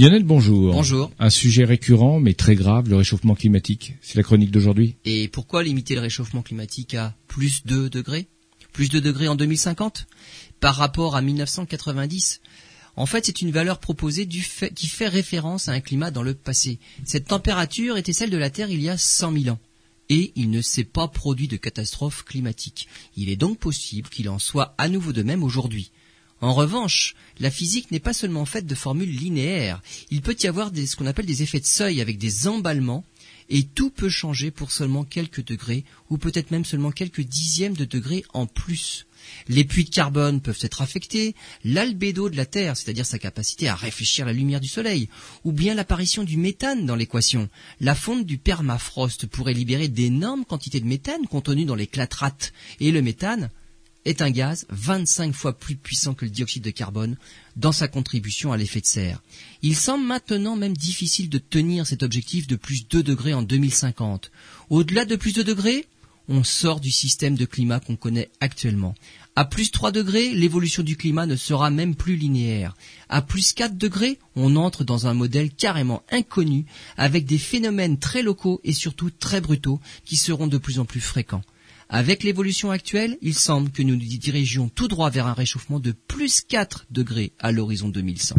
Lionel, bonjour. Bonjour. Un sujet récurrent mais très grave, le réchauffement climatique. C'est la chronique d'aujourd'hui. Et pourquoi limiter le réchauffement climatique à plus 2 degrés? Plus 2 degrés en 2050 Par rapport à 1990 en fait, c'est une valeur proposée du fait, qui fait référence à un climat dans le passé. Cette température était celle de la Terre il y a 100 000 ans. Et il ne s'est pas produit de catastrophe climatique. Il est donc possible qu'il en soit à nouveau de même aujourd'hui. En revanche, la physique n'est pas seulement faite de formules linéaires. Il peut y avoir ce qu'on appelle des effets de seuil avec des emballements et tout peut changer pour seulement quelques degrés ou peut-être même seulement quelques dixièmes de degrés en plus. Les puits de carbone peuvent être affectés, l'albédo de la Terre, c'est-à-dire sa capacité à réfléchir la lumière du Soleil, ou bien l'apparition du méthane dans l'équation. La fonte du permafrost pourrait libérer d'énormes quantités de méthane contenues dans les clatrates, et le méthane est un gaz 25 fois plus puissant que le dioxyde de carbone dans sa contribution à l'effet de serre. Il semble maintenant même difficile de tenir cet objectif de plus 2 degrés en 2050. Au-delà de plus 2 degrés, on sort du système de climat qu'on connaît actuellement. À plus 3 degrés, l'évolution du climat ne sera même plus linéaire. À plus 4 degrés, on entre dans un modèle carrément inconnu avec des phénomènes très locaux et surtout très brutaux qui seront de plus en plus fréquents. Avec l'évolution actuelle, il semble que nous nous dirigions tout droit vers un réchauffement de plus 4 degrés à l'horizon 2100.